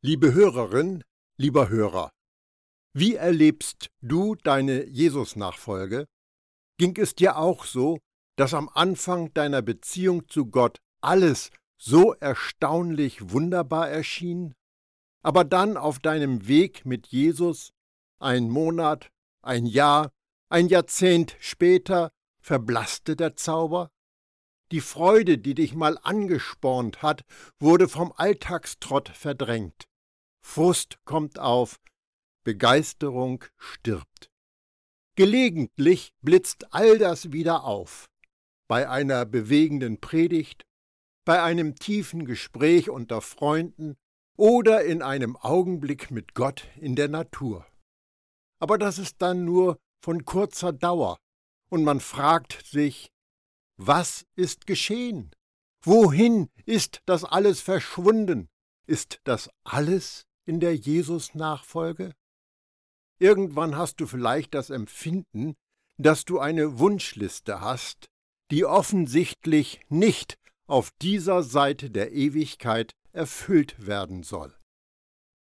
Liebe Hörerin, lieber Hörer, wie erlebst du deine Jesus-Nachfolge? Ging es dir auch so, dass am Anfang deiner Beziehung zu Gott alles so erstaunlich wunderbar erschien, aber dann auf deinem Weg mit Jesus, ein Monat, ein Jahr, ein Jahrzehnt später, verblasste der Zauber? Die Freude, die dich mal angespornt hat, wurde vom Alltagstrott verdrängt. Frust kommt auf, Begeisterung stirbt. Gelegentlich blitzt all das wieder auf. Bei einer bewegenden Predigt, bei einem tiefen Gespräch unter Freunden oder in einem Augenblick mit Gott in der Natur. Aber das ist dann nur von kurzer Dauer, und man fragt sich, was ist geschehen? Wohin ist das alles verschwunden? Ist das alles in der Jesus-Nachfolge? Irgendwann hast du vielleicht das Empfinden, dass du eine Wunschliste hast, die offensichtlich nicht auf dieser Seite der Ewigkeit erfüllt werden soll.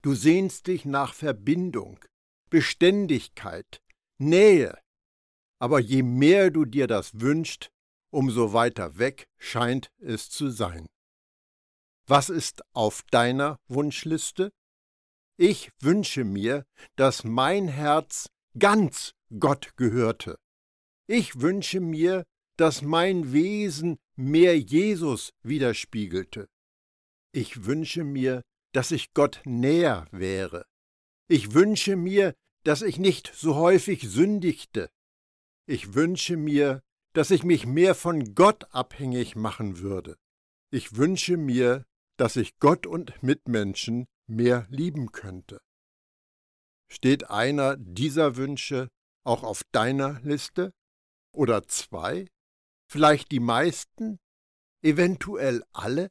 Du sehnst dich nach Verbindung, Beständigkeit, Nähe, aber je mehr du dir das wünschst, umso weiter weg scheint es zu sein. Was ist auf deiner Wunschliste? Ich wünsche mir, dass mein Herz ganz Gott gehörte. Ich wünsche mir, dass mein Wesen mehr Jesus widerspiegelte. Ich wünsche mir, dass ich Gott näher wäre. Ich wünsche mir, dass ich nicht so häufig sündigte. Ich wünsche mir, dass ich mich mehr von Gott abhängig machen würde. Ich wünsche mir, dass ich Gott und Mitmenschen mehr lieben könnte. Steht einer dieser Wünsche auch auf deiner Liste? Oder zwei? Vielleicht die meisten? Eventuell alle?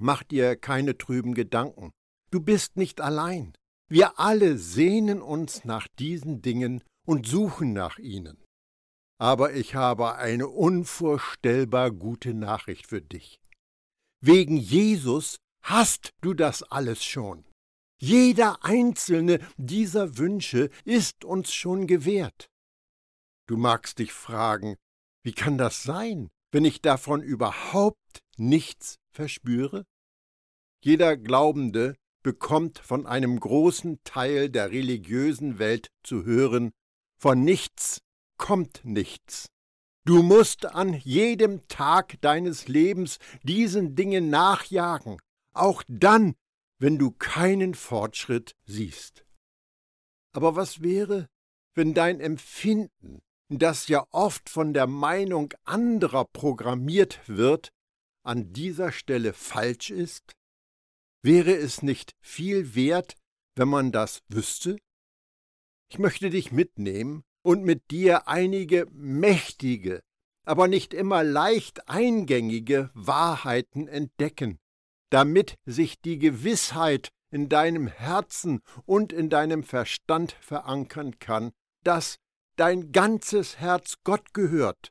Mach dir keine trüben Gedanken. Du bist nicht allein. Wir alle sehnen uns nach diesen Dingen und suchen nach ihnen aber ich habe eine unvorstellbar gute Nachricht für dich. Wegen Jesus hast du das alles schon. Jeder einzelne dieser Wünsche ist uns schon gewährt. Du magst dich fragen, wie kann das sein, wenn ich davon überhaupt nichts verspüre? Jeder Glaubende bekommt von einem großen Teil der religiösen Welt zu hören, von nichts kommt nichts. Du musst an jedem Tag deines Lebens diesen Dingen nachjagen, auch dann, wenn du keinen Fortschritt siehst. Aber was wäre, wenn dein Empfinden, das ja oft von der Meinung anderer programmiert wird, an dieser Stelle falsch ist? Wäre es nicht viel wert, wenn man das wüsste? Ich möchte dich mitnehmen und mit dir einige mächtige, aber nicht immer leicht eingängige Wahrheiten entdecken, damit sich die Gewissheit in deinem Herzen und in deinem Verstand verankern kann, dass dein ganzes Herz Gott gehört,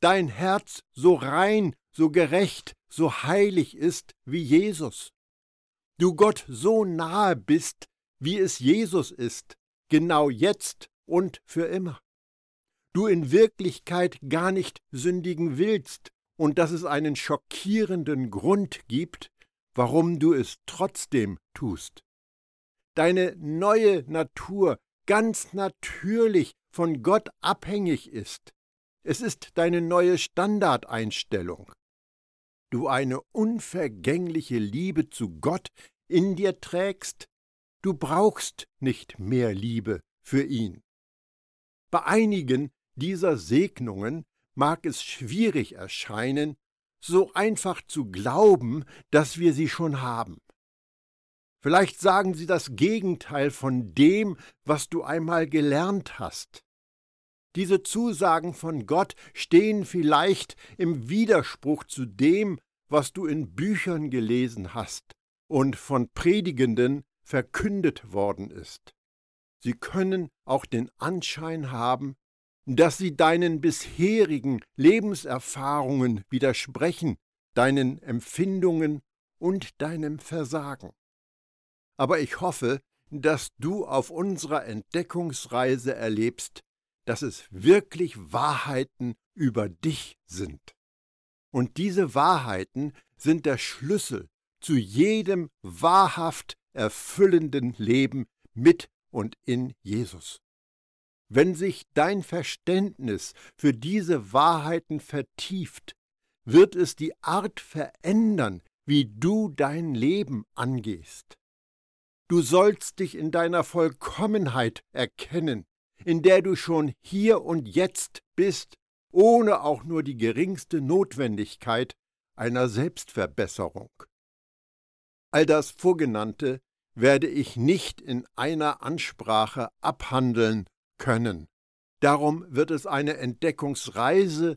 dein Herz so rein, so gerecht, so heilig ist wie Jesus. Du Gott so nahe bist, wie es Jesus ist, genau jetzt und für immer. Du in Wirklichkeit gar nicht sündigen willst und dass es einen schockierenden Grund gibt, warum du es trotzdem tust. Deine neue Natur ganz natürlich von Gott abhängig ist. Es ist deine neue Standardeinstellung. Du eine unvergängliche Liebe zu Gott in dir trägst, du brauchst nicht mehr Liebe für ihn. Bei einigen dieser Segnungen mag es schwierig erscheinen, so einfach zu glauben, dass wir sie schon haben. Vielleicht sagen sie das Gegenteil von dem, was du einmal gelernt hast. Diese Zusagen von Gott stehen vielleicht im Widerspruch zu dem, was du in Büchern gelesen hast und von Predigenden verkündet worden ist. Sie können auch den Anschein haben, dass sie deinen bisherigen Lebenserfahrungen widersprechen, deinen Empfindungen und deinem Versagen. aber ich hoffe, dass du auf unserer Entdeckungsreise erlebst, dass es wirklich Wahrheiten über dich sind. Und diese Wahrheiten sind der Schlüssel zu jedem wahrhaft erfüllenden Leben mit und in Jesus. Wenn sich dein Verständnis für diese Wahrheiten vertieft, wird es die Art verändern, wie du dein Leben angehst. Du sollst dich in deiner Vollkommenheit erkennen, in der du schon hier und jetzt bist, ohne auch nur die geringste Notwendigkeit einer Selbstverbesserung. All das Vorgenannte werde ich nicht in einer Ansprache abhandeln können. Darum wird es eine Entdeckungsreise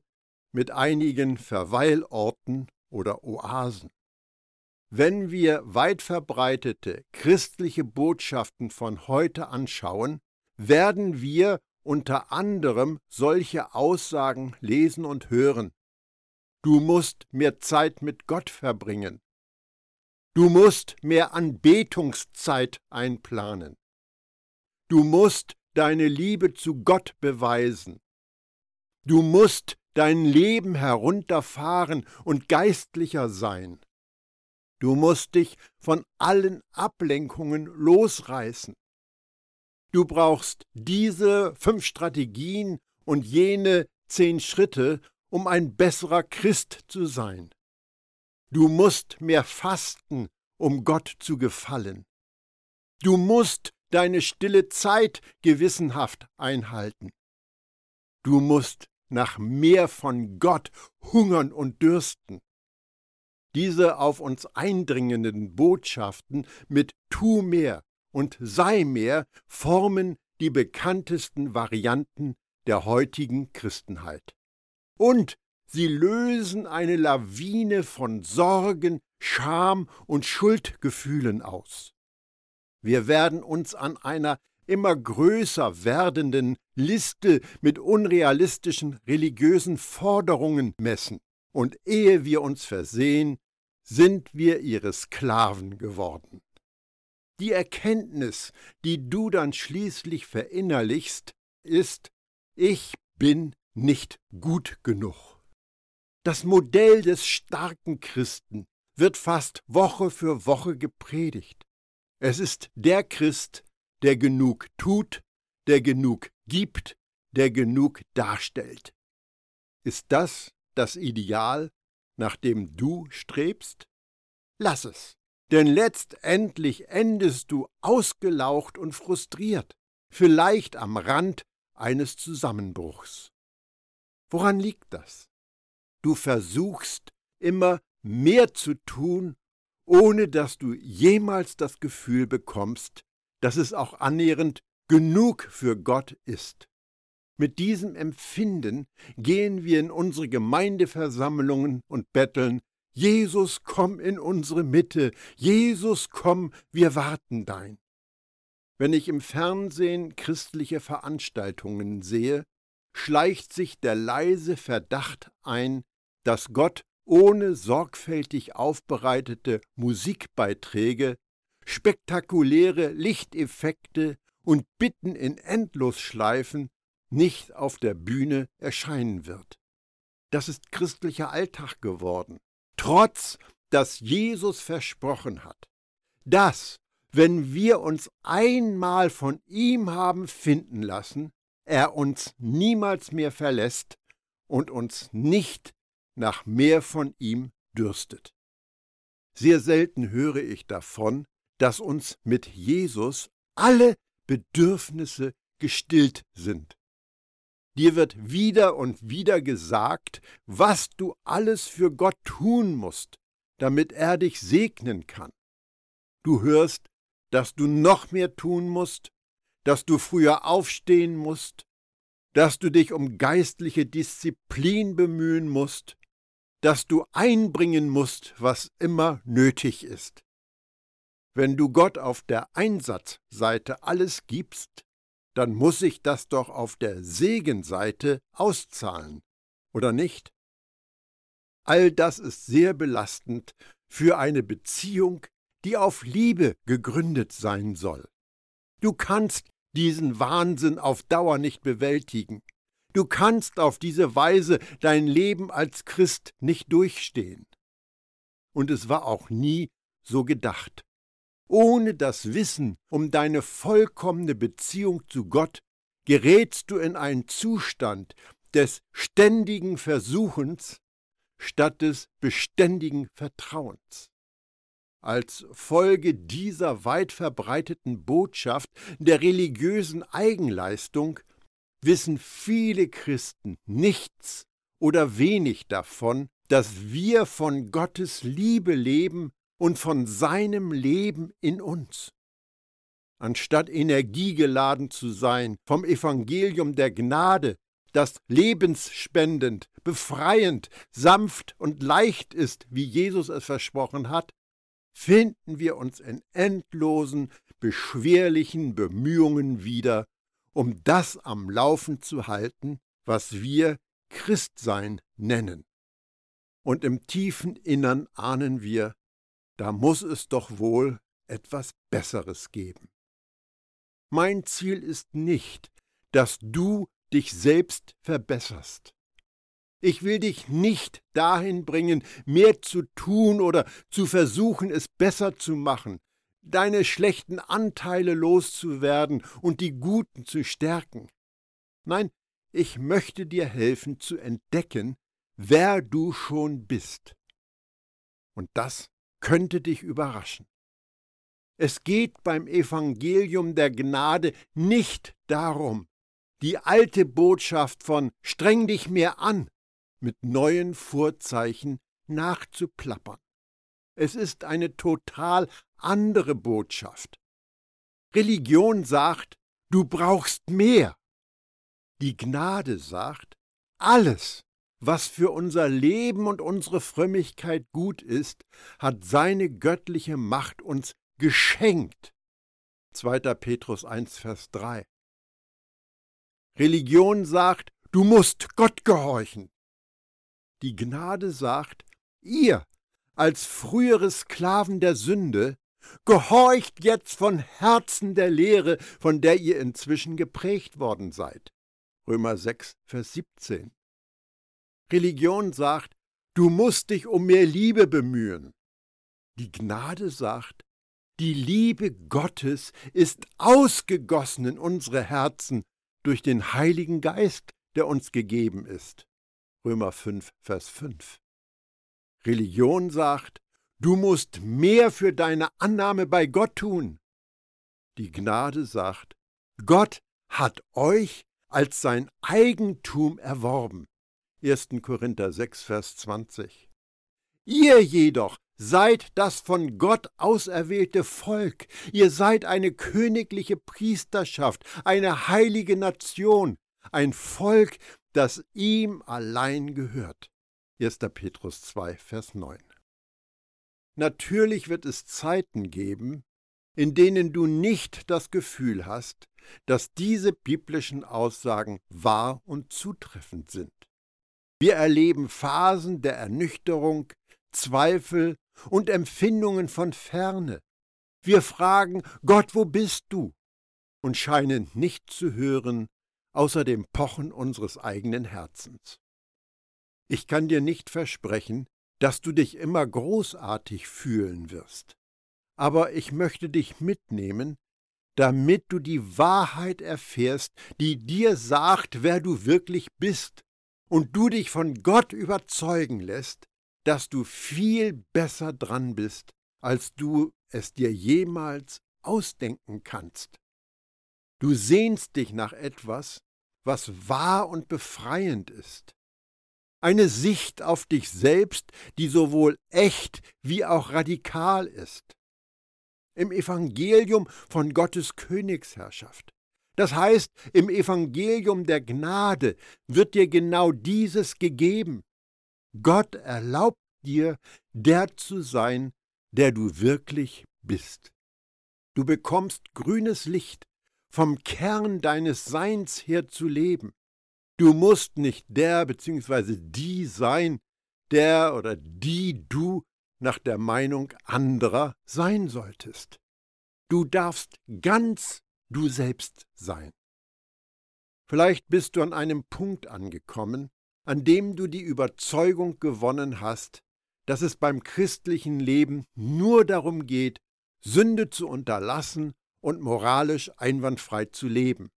mit einigen Verweilorten oder Oasen. Wenn wir weit verbreitete christliche Botschaften von heute anschauen, werden wir unter anderem solche Aussagen lesen und hören. Du musst mehr Zeit mit Gott verbringen. Du musst mehr Anbetungszeit einplanen. Du musst deine Liebe zu Gott beweisen. Du musst dein Leben herunterfahren und geistlicher sein. Du musst dich von allen Ablenkungen losreißen. Du brauchst diese fünf Strategien und jene zehn Schritte, um ein besserer Christ zu sein. Du musst mehr fasten, um Gott zu gefallen. Du musst deine stille Zeit gewissenhaft einhalten. Du musst nach mehr von Gott hungern und dürsten diese auf uns eindringenden Botschaften mit Tu mehr und Sei mehr formen die bekanntesten Varianten der heutigen Christenheit. Und sie lösen eine Lawine von Sorgen, Scham und Schuldgefühlen aus. Wir werden uns an einer immer größer werdenden Liste mit unrealistischen religiösen Forderungen messen und ehe wir uns versehen, sind wir ihre Sklaven geworden. Die Erkenntnis, die du dann schließlich verinnerlichst, ist, ich bin nicht gut genug. Das Modell des starken Christen wird fast Woche für Woche gepredigt. Es ist der Christ, der genug tut, der genug gibt, der genug darstellt. Ist das das Ideal, nach dem du strebst? Lass es, denn letztendlich endest du ausgelaucht und frustriert, vielleicht am Rand eines Zusammenbruchs. Woran liegt das? Du versuchst immer mehr zu tun, ohne dass du jemals das Gefühl bekommst, dass es auch annähernd genug für Gott ist. Mit diesem Empfinden gehen wir in unsere Gemeindeversammlungen und betteln, Jesus, komm in unsere Mitte, Jesus, komm, wir warten dein. Wenn ich im Fernsehen christliche Veranstaltungen sehe, schleicht sich der leise Verdacht ein, dass Gott ohne sorgfältig aufbereitete Musikbeiträge, spektakuläre Lichteffekte und Bitten in Endlosschleifen nicht auf der Bühne erscheinen wird. Das ist christlicher Alltag geworden, trotz dass Jesus versprochen hat, dass, wenn wir uns einmal von ihm haben finden lassen, er uns niemals mehr verlässt und uns nicht nach mehr von ihm dürstet. Sehr selten höre ich davon, dass uns mit Jesus alle Bedürfnisse gestillt sind. Dir wird wieder und wieder gesagt, was du alles für Gott tun musst, damit er dich segnen kann. Du hörst, dass du noch mehr tun musst, dass du früher aufstehen musst, dass du dich um geistliche Disziplin bemühen musst, dass du einbringen musst, was immer nötig ist. Wenn du Gott auf der Einsatzseite alles gibst, dann muss sich das doch auf der Segenseite auszahlen, oder nicht? All das ist sehr belastend für eine Beziehung, die auf Liebe gegründet sein soll. Du kannst diesen Wahnsinn auf Dauer nicht bewältigen. Du kannst auf diese Weise dein Leben als Christ nicht durchstehen. Und es war auch nie so gedacht. Ohne das Wissen um deine vollkommene Beziehung zu Gott gerätst du in einen Zustand des ständigen Versuchens statt des beständigen Vertrauens. Als Folge dieser weit verbreiteten Botschaft der religiösen Eigenleistung wissen viele Christen nichts oder wenig davon, dass wir von Gottes Liebe leben und von seinem Leben in uns. Anstatt energiegeladen zu sein vom Evangelium der Gnade, das lebensspendend, befreiend, sanft und leicht ist, wie Jesus es versprochen hat, finden wir uns in endlosen, beschwerlichen Bemühungen wieder, um das am Laufen zu halten, was wir Christsein nennen. Und im tiefen Innern ahnen wir, da muss es doch wohl etwas Besseres geben. Mein Ziel ist nicht, dass du dich selbst verbesserst. Ich will dich nicht dahin bringen, mehr zu tun oder zu versuchen, es besser zu machen, deine schlechten Anteile loszuwerden und die guten zu stärken. Nein, ich möchte dir helfen zu entdecken, wer du schon bist. Und das könnte dich überraschen. Es geht beim Evangelium der Gnade nicht darum, die alte Botschaft von streng dich mehr an mit neuen Vorzeichen nachzuplappern. Es ist eine total andere Botschaft. Religion sagt, du brauchst mehr. Die Gnade sagt, alles, was für unser Leben und unsere Frömmigkeit gut ist, hat seine göttliche Macht uns geschenkt. 2. Petrus 1, Vers 3. Religion sagt, du musst Gott gehorchen. Die Gnade sagt, ihr als frühere Sklaven der Sünde, gehorcht jetzt von Herzen der Lehre, von der ihr inzwischen geprägt worden seid. Römer 6, Vers 17. Religion sagt, du musst dich um mehr Liebe bemühen. Die Gnade sagt, die Liebe Gottes ist ausgegossen in unsere Herzen durch den Heiligen Geist, der uns gegeben ist. Römer 5, Vers 5. Religion sagt, du musst mehr für deine Annahme bei Gott tun. Die Gnade sagt, Gott hat euch als sein Eigentum erworben. 1. Korinther 6, Vers 20. Ihr jedoch seid das von Gott auserwählte Volk, ihr seid eine königliche Priesterschaft, eine heilige Nation, ein Volk, das ihm allein gehört. 1. Petrus 2, Vers 9. Natürlich wird es Zeiten geben, in denen du nicht das Gefühl hast, dass diese biblischen Aussagen wahr und zutreffend sind. Wir erleben Phasen der Ernüchterung, Zweifel und Empfindungen von Ferne. Wir fragen, Gott, wo bist du? und scheinen nicht zu hören, außer dem Pochen unseres eigenen Herzens. Ich kann dir nicht versprechen, dass du dich immer großartig fühlen wirst, aber ich möchte dich mitnehmen, damit du die Wahrheit erfährst, die dir sagt, wer du wirklich bist, und du dich von Gott überzeugen lässt, dass du viel besser dran bist, als du es dir jemals ausdenken kannst. Du sehnst dich nach etwas, was wahr und befreiend ist. Eine Sicht auf dich selbst, die sowohl echt wie auch radikal ist. Im Evangelium von Gottes Königsherrschaft. Das heißt, im Evangelium der Gnade wird dir genau dieses gegeben. Gott erlaubt dir, der zu sein, der du wirklich bist. Du bekommst grünes Licht, vom Kern deines Seins her zu leben. Du musst nicht der bzw. die sein, der oder die du nach der Meinung anderer sein solltest. Du darfst ganz du selbst sein. Vielleicht bist du an einem Punkt angekommen, an dem du die Überzeugung gewonnen hast, dass es beim christlichen Leben nur darum geht, Sünde zu unterlassen und moralisch einwandfrei zu leben.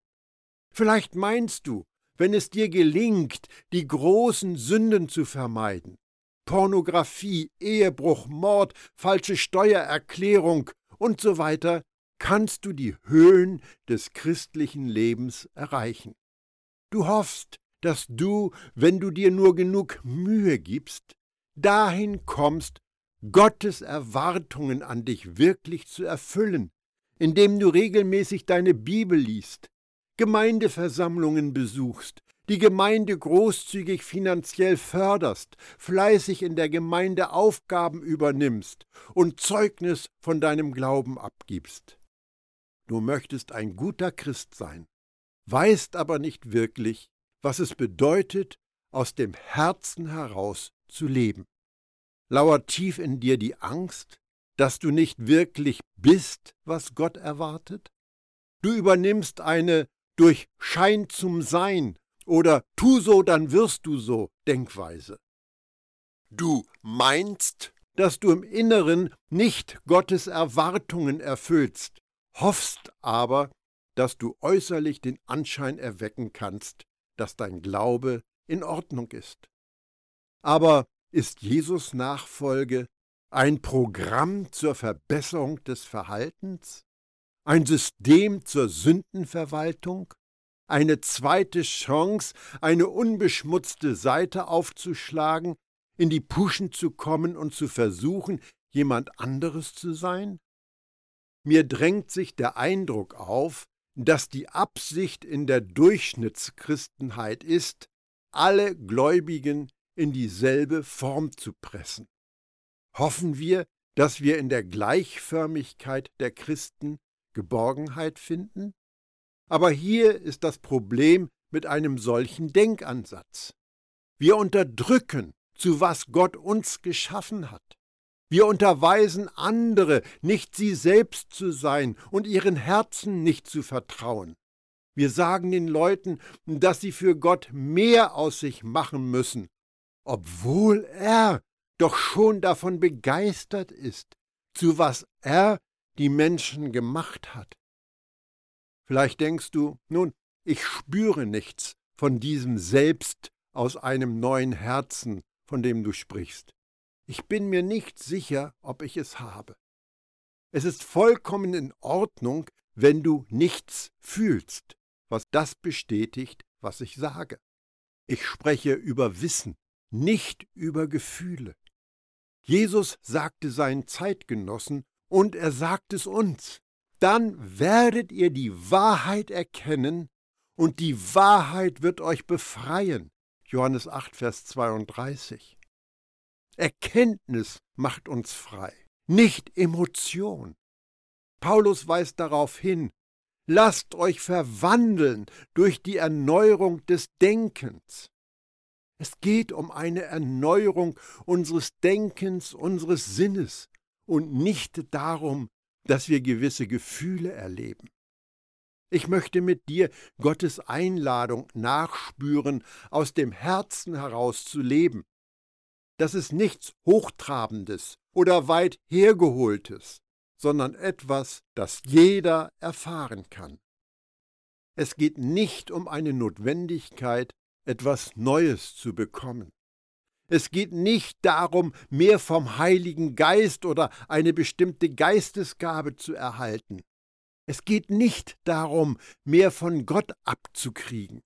Vielleicht meinst du, wenn es dir gelingt, die großen Sünden zu vermeiden, Pornografie, Ehebruch, Mord, falsche Steuererklärung und so weiter, kannst du die Höhen des christlichen Lebens erreichen. Du hoffst, dass du, wenn du dir nur genug Mühe gibst, dahin kommst, Gottes Erwartungen an dich wirklich zu erfüllen, indem du regelmäßig deine Bibel liest, Gemeindeversammlungen besuchst, die Gemeinde großzügig finanziell förderst, fleißig in der Gemeinde Aufgaben übernimmst und Zeugnis von deinem Glauben abgibst. Du möchtest ein guter Christ sein, weißt aber nicht wirklich, was es bedeutet, aus dem Herzen heraus zu leben. Lauert tief in dir die Angst, dass du nicht wirklich bist, was Gott erwartet? Du übernimmst eine durch Schein zum Sein oder tu so, dann wirst du so Denkweise. Du meinst, dass du im Inneren nicht Gottes Erwartungen erfüllst, hoffst aber, dass du äußerlich den Anschein erwecken kannst, dass dein Glaube in Ordnung ist. Aber ist Jesus Nachfolge ein Programm zur Verbesserung des Verhaltens? Ein System zur Sündenverwaltung? Eine zweite Chance, eine unbeschmutzte Seite aufzuschlagen, in die Puschen zu kommen und zu versuchen, jemand anderes zu sein? Mir drängt sich der Eindruck auf, dass die Absicht in der Durchschnittschristenheit ist, alle Gläubigen in dieselbe Form zu pressen. Hoffen wir, dass wir in der Gleichförmigkeit der Christen Geborgenheit finden? Aber hier ist das Problem mit einem solchen Denkansatz. Wir unterdrücken, zu was Gott uns geschaffen hat. Wir unterweisen andere, nicht sie selbst zu sein und ihren Herzen nicht zu vertrauen. Wir sagen den Leuten, dass sie für Gott mehr aus sich machen müssen, obwohl er doch schon davon begeistert ist, zu was er die Menschen gemacht hat. Vielleicht denkst du, nun, ich spüre nichts von diesem Selbst aus einem neuen Herzen, von dem du sprichst. Ich bin mir nicht sicher, ob ich es habe. Es ist vollkommen in Ordnung, wenn du nichts fühlst, was das bestätigt, was ich sage. Ich spreche über Wissen, nicht über Gefühle. Jesus sagte seinen Zeitgenossen, und er sagt es uns, dann werdet ihr die Wahrheit erkennen, und die Wahrheit wird euch befreien. Johannes 8, Vers 32. Erkenntnis macht uns frei, nicht Emotion. Paulus weist darauf hin, lasst euch verwandeln durch die Erneuerung des Denkens. Es geht um eine Erneuerung unseres Denkens, unseres Sinnes und nicht darum, dass wir gewisse Gefühle erleben. Ich möchte mit dir Gottes Einladung nachspüren, aus dem Herzen heraus zu leben, das ist nichts Hochtrabendes oder weit hergeholtes, sondern etwas, das jeder erfahren kann. Es geht nicht um eine Notwendigkeit, etwas Neues zu bekommen. Es geht nicht darum, mehr vom Heiligen Geist oder eine bestimmte Geistesgabe zu erhalten. Es geht nicht darum, mehr von Gott abzukriegen.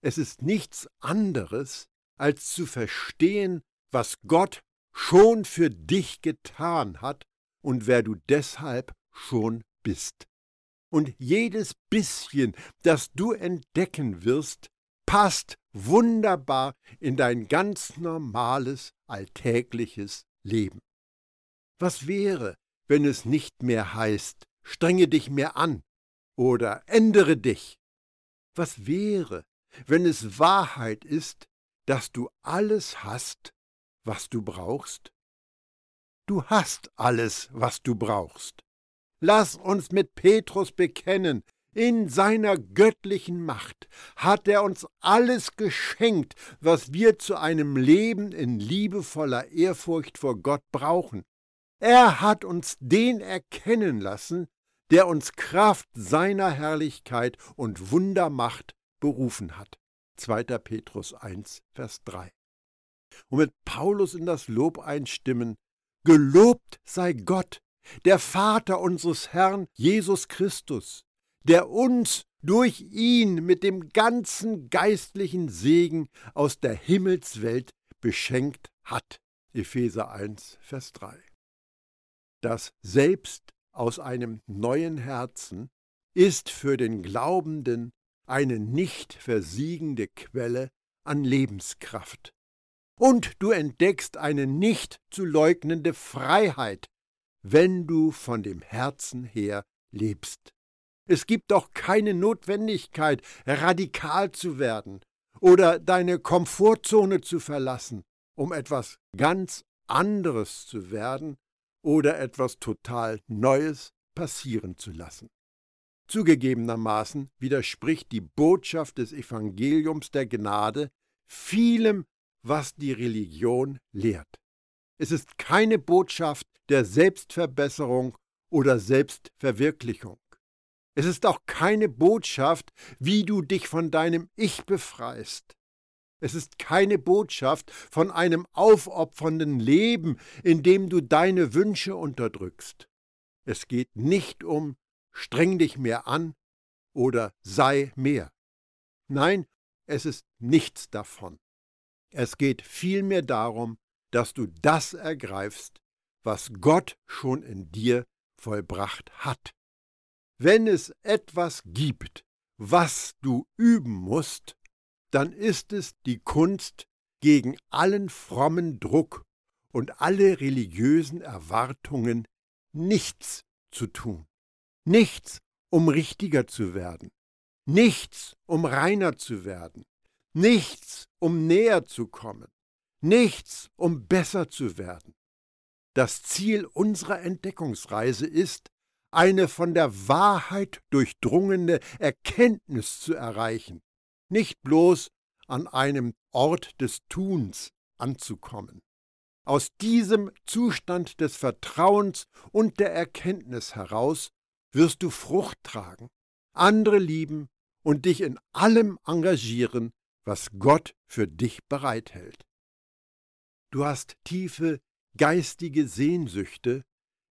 Es ist nichts anderes, als zu verstehen, was Gott schon für dich getan hat und wer du deshalb schon bist. Und jedes bisschen, das du entdecken wirst, passt wunderbar in dein ganz normales, alltägliches Leben. Was wäre, wenn es nicht mehr heißt, strenge dich mehr an oder ändere dich? Was wäre, wenn es Wahrheit ist, dass du alles hast, was du brauchst? Du hast alles, was du brauchst. Lass uns mit Petrus bekennen, in seiner göttlichen Macht hat er uns alles geschenkt, was wir zu einem Leben in liebevoller Ehrfurcht vor Gott brauchen. Er hat uns den erkennen lassen, der uns Kraft seiner Herrlichkeit und Wundermacht berufen hat. 2. Petrus 1, Vers 3. Und mit Paulus in das Lob einstimmen, Gelobt sei Gott, der Vater unseres Herrn Jesus Christus, der uns durch ihn mit dem ganzen geistlichen Segen aus der Himmelswelt beschenkt hat. Epheser 1, Vers 3. Das Selbst aus einem neuen Herzen ist für den Glaubenden eine nicht versiegende Quelle an Lebenskraft. Und du entdeckst eine nicht zu leugnende Freiheit, wenn du von dem Herzen her lebst. Es gibt doch keine Notwendigkeit, radikal zu werden oder deine Komfortzone zu verlassen, um etwas ganz anderes zu werden oder etwas total Neues passieren zu lassen. Zugegebenermaßen widerspricht die Botschaft des Evangeliums der Gnade vielem, was die Religion lehrt. Es ist keine Botschaft der Selbstverbesserung oder Selbstverwirklichung. Es ist auch keine Botschaft, wie du dich von deinem Ich befreist. Es ist keine Botschaft von einem aufopfernden Leben, in dem du deine Wünsche unterdrückst. Es geht nicht um streng dich mehr an oder sei mehr. Nein, es ist nichts davon. Es geht vielmehr darum, dass du das ergreifst, was Gott schon in dir vollbracht hat. Wenn es etwas gibt, was du üben musst, dann ist es die Kunst, gegen allen frommen Druck und alle religiösen Erwartungen nichts zu tun. Nichts, um richtiger zu werden. Nichts, um reiner zu werden. Nichts, um näher zu kommen. Nichts, um besser zu werden. Das Ziel unserer Entdeckungsreise ist, eine von der Wahrheit durchdrungene Erkenntnis zu erreichen, nicht bloß an einem Ort des Tuns anzukommen. Aus diesem Zustand des Vertrauens und der Erkenntnis heraus wirst du Frucht tragen, andere lieben und dich in allem engagieren, was Gott für dich bereithält. Du hast tiefe geistige Sehnsüchte,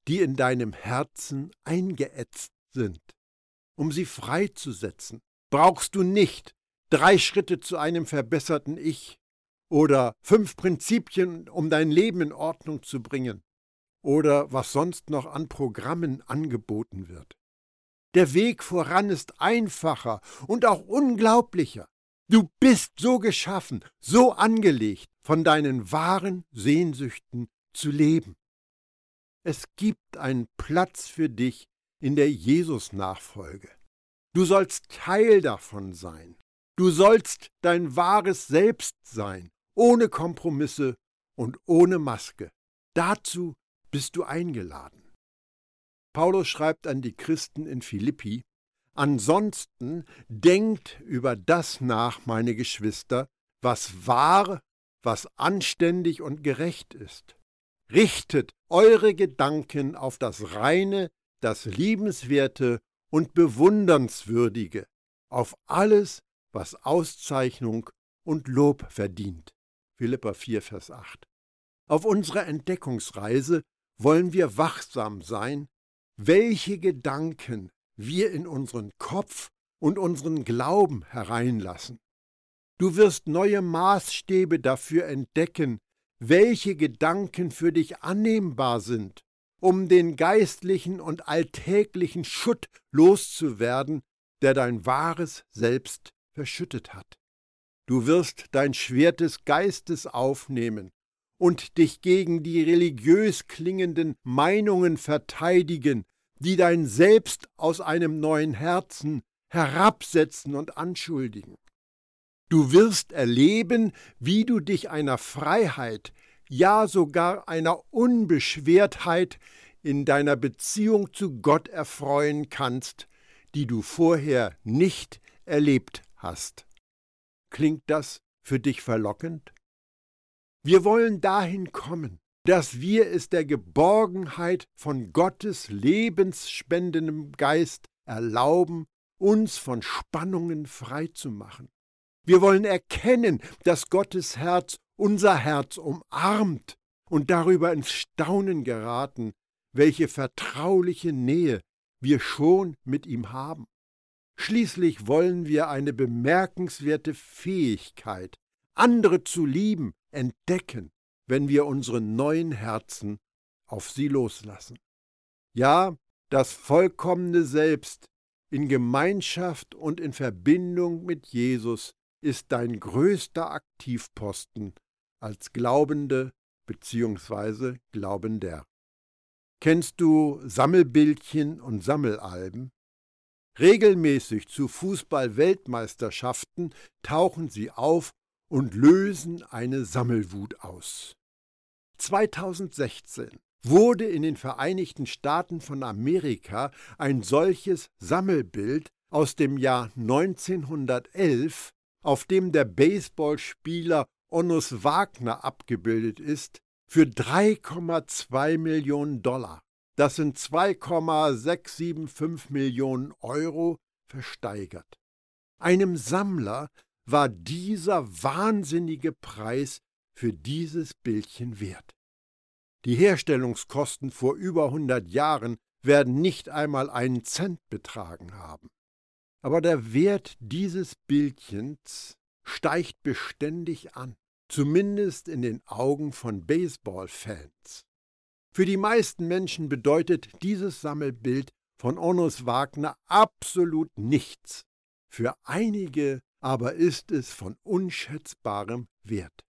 die in deinem Herzen eingeätzt sind. Um sie freizusetzen, brauchst du nicht drei Schritte zu einem verbesserten Ich oder fünf Prinzipien, um dein Leben in Ordnung zu bringen oder was sonst noch an Programmen angeboten wird. Der Weg voran ist einfacher und auch unglaublicher. Du bist so geschaffen, so angelegt, von deinen wahren Sehnsüchten zu leben. Es gibt einen Platz für dich in der Jesus-Nachfolge. Du sollst Teil davon sein. Du sollst dein wahres Selbst sein, ohne Kompromisse und ohne Maske. Dazu bist du eingeladen. Paulus schreibt an die Christen in Philippi, Ansonsten denkt über das nach, meine Geschwister, was wahr, was anständig und gerecht ist. Richtet eure Gedanken auf das Reine, das Liebenswerte und Bewundernswürdige, auf alles, was Auszeichnung und Lob verdient. Philippa 4, Vers 8. Auf unserer Entdeckungsreise wollen wir wachsam sein, welche Gedanken wir in unseren Kopf und unseren Glauben hereinlassen. Du wirst neue Maßstäbe dafür entdecken, welche Gedanken für dich annehmbar sind, um den geistlichen und alltäglichen Schutt loszuwerden, der dein wahres Selbst verschüttet hat. Du wirst dein Schwert des Geistes aufnehmen und dich gegen die religiös klingenden Meinungen verteidigen, die dein Selbst aus einem neuen Herzen herabsetzen und anschuldigen. Du wirst erleben, wie du dich einer Freiheit, ja sogar einer Unbeschwertheit in deiner Beziehung zu Gott erfreuen kannst, die du vorher nicht erlebt hast. Klingt das für dich verlockend? Wir wollen dahin kommen, dass wir es der Geborgenheit von Gottes lebensspendendem Geist erlauben, uns von Spannungen frei zu machen. Wir wollen erkennen, dass Gottes Herz unser Herz umarmt und darüber ins Staunen geraten, welche vertrauliche Nähe wir schon mit ihm haben. Schließlich wollen wir eine bemerkenswerte Fähigkeit, andere zu lieben, entdecken, wenn wir unsere neuen Herzen auf sie loslassen. Ja, das vollkommene Selbst in Gemeinschaft und in Verbindung mit Jesus ist dein größter Aktivposten als Glaubende bzw. Glaubender. Kennst du Sammelbildchen und Sammelalben? Regelmäßig zu Fußball-Weltmeisterschaften tauchen sie auf und lösen eine Sammelwut aus. 2016 wurde in den Vereinigten Staaten von Amerika ein solches Sammelbild aus dem Jahr 1911, auf dem der Baseballspieler Onus Wagner abgebildet ist, für 3,2 Millionen Dollar das sind 2,675 Millionen Euro, versteigert. Einem Sammler war dieser wahnsinnige Preis für dieses Bildchen wert. Die Herstellungskosten vor über 100 Jahren werden nicht einmal einen Cent betragen haben. Aber der Wert dieses Bildchens steigt beständig an, zumindest in den Augen von Baseballfans. Für die meisten Menschen bedeutet dieses Sammelbild von Onus Wagner absolut nichts. Für einige aber ist es von unschätzbarem Wert.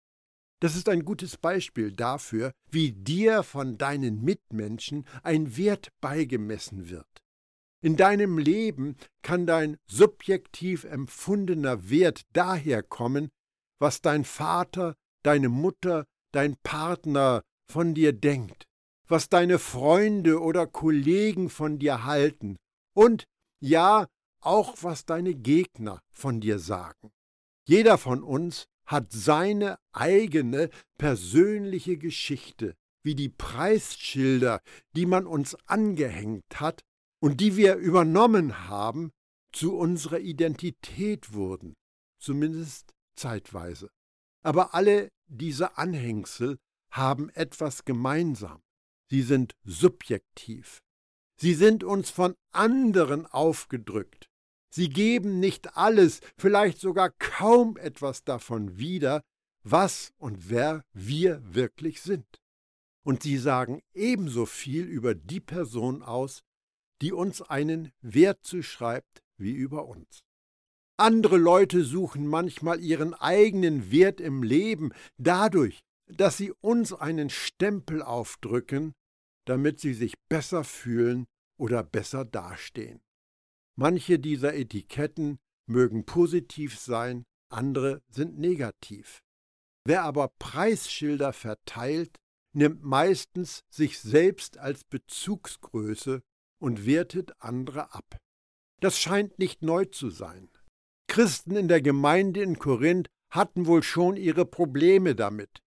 Das ist ein gutes Beispiel dafür, wie dir von deinen Mitmenschen ein Wert beigemessen wird. In deinem Leben kann dein subjektiv empfundener Wert daher kommen, was dein Vater, deine Mutter, dein Partner von dir denkt was deine Freunde oder Kollegen von dir halten und ja, auch was deine Gegner von dir sagen. Jeder von uns hat seine eigene persönliche Geschichte, wie die Preisschilder, die man uns angehängt hat und die wir übernommen haben, zu unserer Identität wurden, zumindest zeitweise. Aber alle diese Anhängsel haben etwas gemeinsam sie sind subjektiv. Sie sind uns von anderen aufgedrückt. Sie geben nicht alles, vielleicht sogar kaum etwas davon wieder, was und wer wir wirklich sind. Und sie sagen ebenso viel über die Person aus, die uns einen Wert zuschreibt, wie über uns. Andere Leute suchen manchmal ihren eigenen Wert im Leben dadurch, dass sie uns einen Stempel aufdrücken, damit sie sich besser fühlen oder besser dastehen. Manche dieser Etiketten mögen positiv sein, andere sind negativ. Wer aber Preisschilder verteilt, nimmt meistens sich selbst als Bezugsgröße und wertet andere ab. Das scheint nicht neu zu sein. Christen in der Gemeinde in Korinth hatten wohl schon ihre Probleme damit.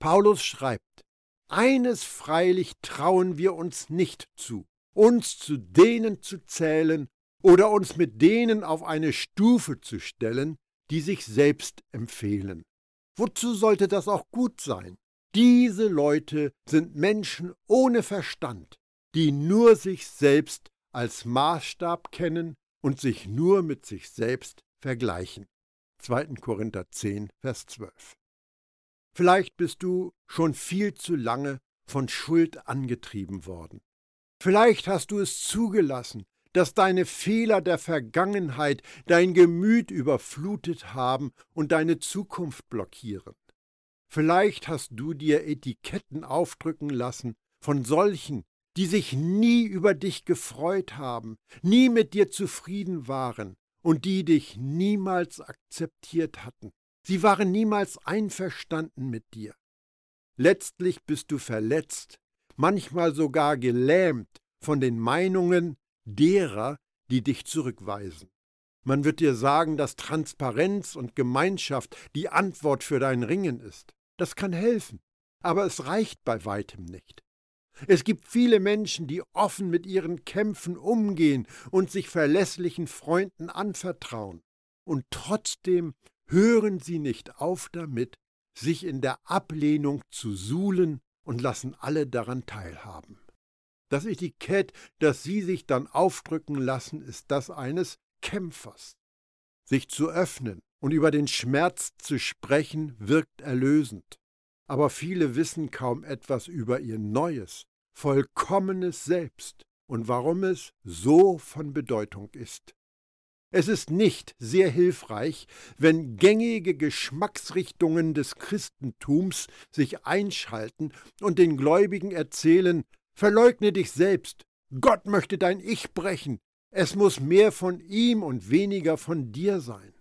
Paulus schreibt, eines freilich trauen wir uns nicht zu, uns zu denen zu zählen oder uns mit denen auf eine Stufe zu stellen, die sich selbst empfehlen. Wozu sollte das auch gut sein? Diese Leute sind Menschen ohne Verstand, die nur sich selbst als Maßstab kennen und sich nur mit sich selbst vergleichen. 2. Korinther 10, Vers 12. Vielleicht bist du schon viel zu lange von Schuld angetrieben worden. Vielleicht hast du es zugelassen, dass deine Fehler der Vergangenheit dein Gemüt überflutet haben und deine Zukunft blockieren. Vielleicht hast du dir Etiketten aufdrücken lassen von solchen, die sich nie über dich gefreut haben, nie mit dir zufrieden waren und die dich niemals akzeptiert hatten. Sie waren niemals einverstanden mit dir. Letztlich bist du verletzt, manchmal sogar gelähmt von den Meinungen derer, die dich zurückweisen. Man wird dir sagen, dass Transparenz und Gemeinschaft die Antwort für dein Ringen ist. Das kann helfen, aber es reicht bei weitem nicht. Es gibt viele Menschen, die offen mit ihren Kämpfen umgehen und sich verlässlichen Freunden anvertrauen. Und trotzdem hören sie nicht auf damit, sich in der Ablehnung zu suhlen und lassen alle daran teilhaben. Das Etikett, das sie sich dann aufdrücken lassen, ist das eines Kämpfers. Sich zu öffnen und über den Schmerz zu sprechen, wirkt erlösend. Aber viele wissen kaum etwas über ihr neues, vollkommenes Selbst und warum es so von Bedeutung ist. Es ist nicht sehr hilfreich, wenn gängige Geschmacksrichtungen des Christentums sich einschalten und den Gläubigen erzählen, verleugne dich selbst, Gott möchte dein Ich brechen, es muss mehr von ihm und weniger von dir sein.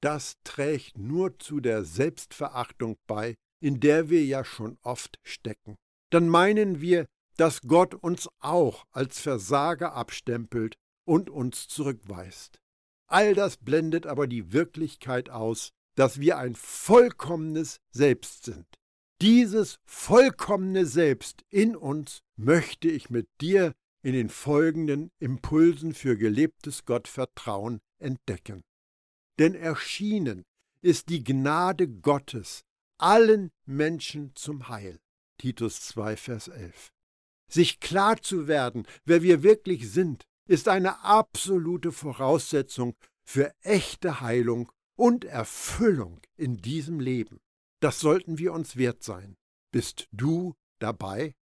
Das trägt nur zu der Selbstverachtung bei, in der wir ja schon oft stecken. Dann meinen wir, dass Gott uns auch als Versager abstempelt und uns zurückweist. All das blendet aber die Wirklichkeit aus, dass wir ein vollkommenes Selbst sind. Dieses vollkommene Selbst in uns möchte ich mit dir in den folgenden Impulsen für gelebtes Gottvertrauen entdecken. Denn erschienen ist die Gnade Gottes allen Menschen zum Heil. Titus 2, Vers 11. Sich klar zu werden, wer wir wirklich sind, ist eine absolute Voraussetzung für echte Heilung und Erfüllung in diesem Leben. Das sollten wir uns wert sein. Bist du dabei?